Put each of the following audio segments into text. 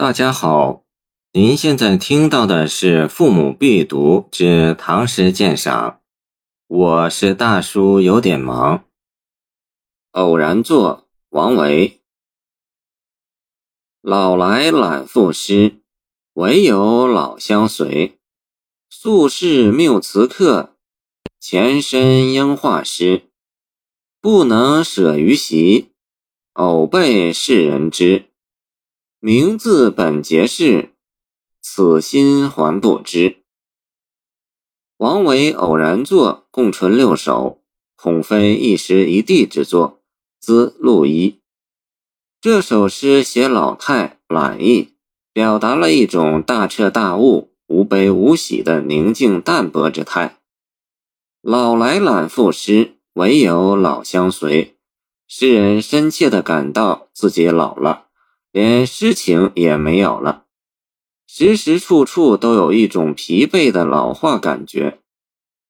大家好，您现在听到的是《父母必读之唐诗鉴赏》，我是大叔，有点忙。偶然作，王维。老来懒赋诗，唯有老相随。素士谬辞客，前身应画师。不能舍于席，偶被世人知。名字本节是，此心还不知。王维偶然作，共存六首，恐非一时一地之作，兹录一。这首诗写老态懒意，表达了一种大彻大悟、无悲无喜的宁静淡泊之态。老来懒赋诗，唯有老相随。诗人深切地感到自己老了。连诗情也没有了，时时处处都有一种疲惫的老化感觉。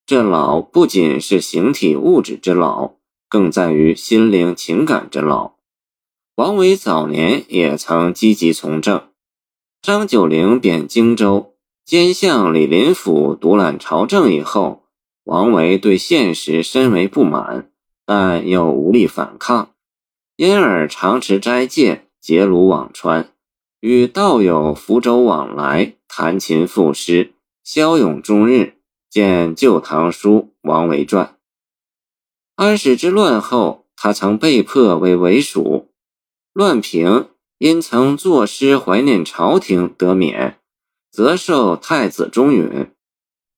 这老不仅是形体物质之老，更在于心灵情感之老。王维早年也曾积极从政，张九龄贬荆州，奸相李林甫独揽朝政以后，王维对现实深为不满，但又无力反抗，因而常持斋戒。结庐辋川，与道友福州往来，弹琴赋诗，骁勇终日。见《旧唐书·王维传》。安史之乱后，他曾被迫为韦蜀。乱平，因曾作诗怀念朝廷得免，则受太子中允。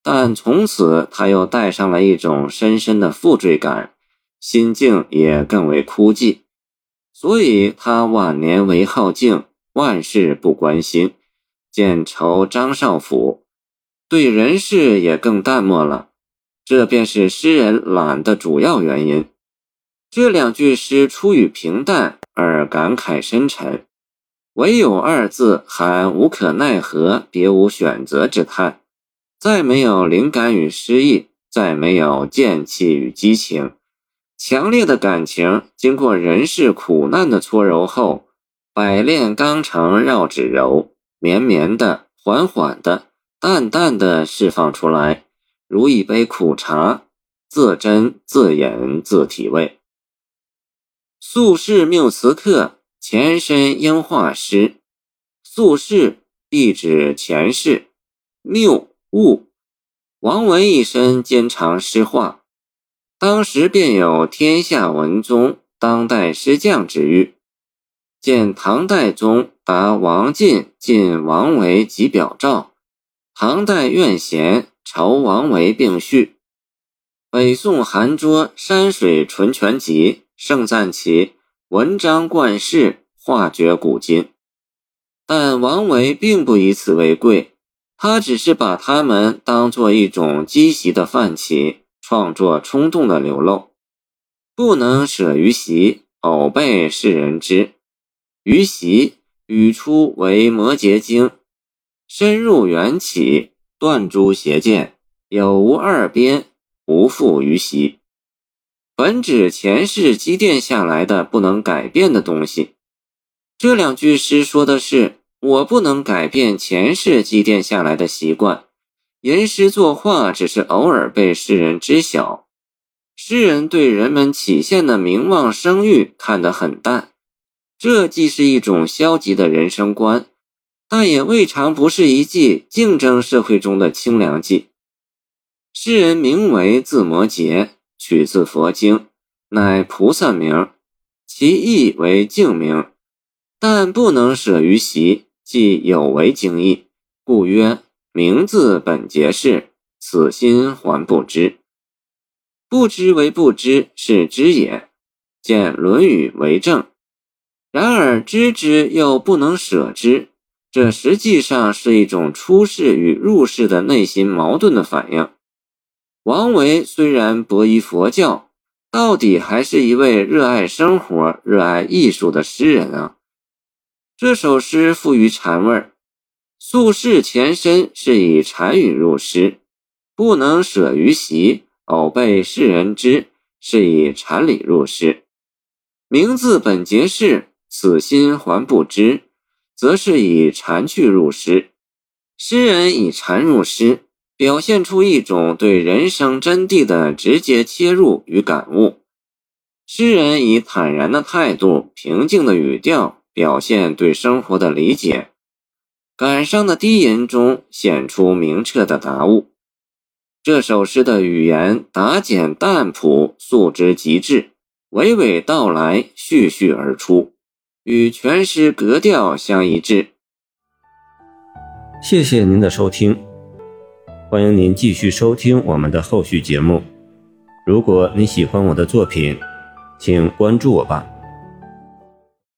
但从此，他又带上了一种深深的负罪感，心境也更为枯寂。所以他晚年为好静，万事不关心，见愁张少府，对人事也更淡漠了。这便是诗人懒的主要原因。这两句诗出于平淡而感慨深沉，唯有二字含无可奈何、别无选择之叹，再没有灵感与诗意，再没有剑气与激情。强烈的感情经过人世苦难的搓揉后，百炼钢成绕指柔，绵绵的、缓缓的、淡淡的释放出来，如一杯苦茶，自斟自饮自体味。宿世谬辞客，前身应画师。宿世意指前世，谬误。王维一生兼长诗画。当时便有天下文宗、当代诗匠之誉。见唐代宗答王进进王维及表诏，唐代院贤朝王维并序。北宋韩卓《山水纯全集》盛赞其文章冠世，画绝古今。但王维并不以此为贵，他只是把他们当做一种积习的范起。创作冲动的流露，不能舍于习，偶被世人知。于习语出为摩诘经，深入缘起，断诸邪见，有无二边，无复于习。本指前世积淀下来的不能改变的东西。这两句诗说的是我不能改变前世积淀下来的习惯。吟诗作画只是偶尔被世人知晓，诗人对人们起现的名望声誉看得很淡，这既是一种消极的人生观，但也未尝不是一剂竞争社会中的清凉剂。诗人名为字摩诘，取自佛经，乃菩萨名，其意为净名，但不能舍于习，即有违经义，故曰。名字本节是，此心还不知。不知为不知，是知也。见《论语》为证。然而知之又不能舍之，这实际上是一种出世与入世的内心矛盾的反应。王维虽然博于佛教，到底还是一位热爱生活、热爱艺术的诗人啊。这首诗富于禅味儿。宿世前身是以禅语入诗，不能舍于席，偶被世人知，是以禅理入诗。名字本节事，此心还不知。则是以禅去入诗。诗人以禅入诗，表现出一种对人生真谛的直接切入与感悟。诗人以坦然的态度、平静的语调，表现对生活的理解。感伤的低吟中显出明澈的达悟。这首诗的语言达简淡朴，素之极致，娓娓道来，絮絮而出，与全诗格调相一致。谢谢您的收听，欢迎您继续收听我们的后续节目。如果你喜欢我的作品，请关注我吧。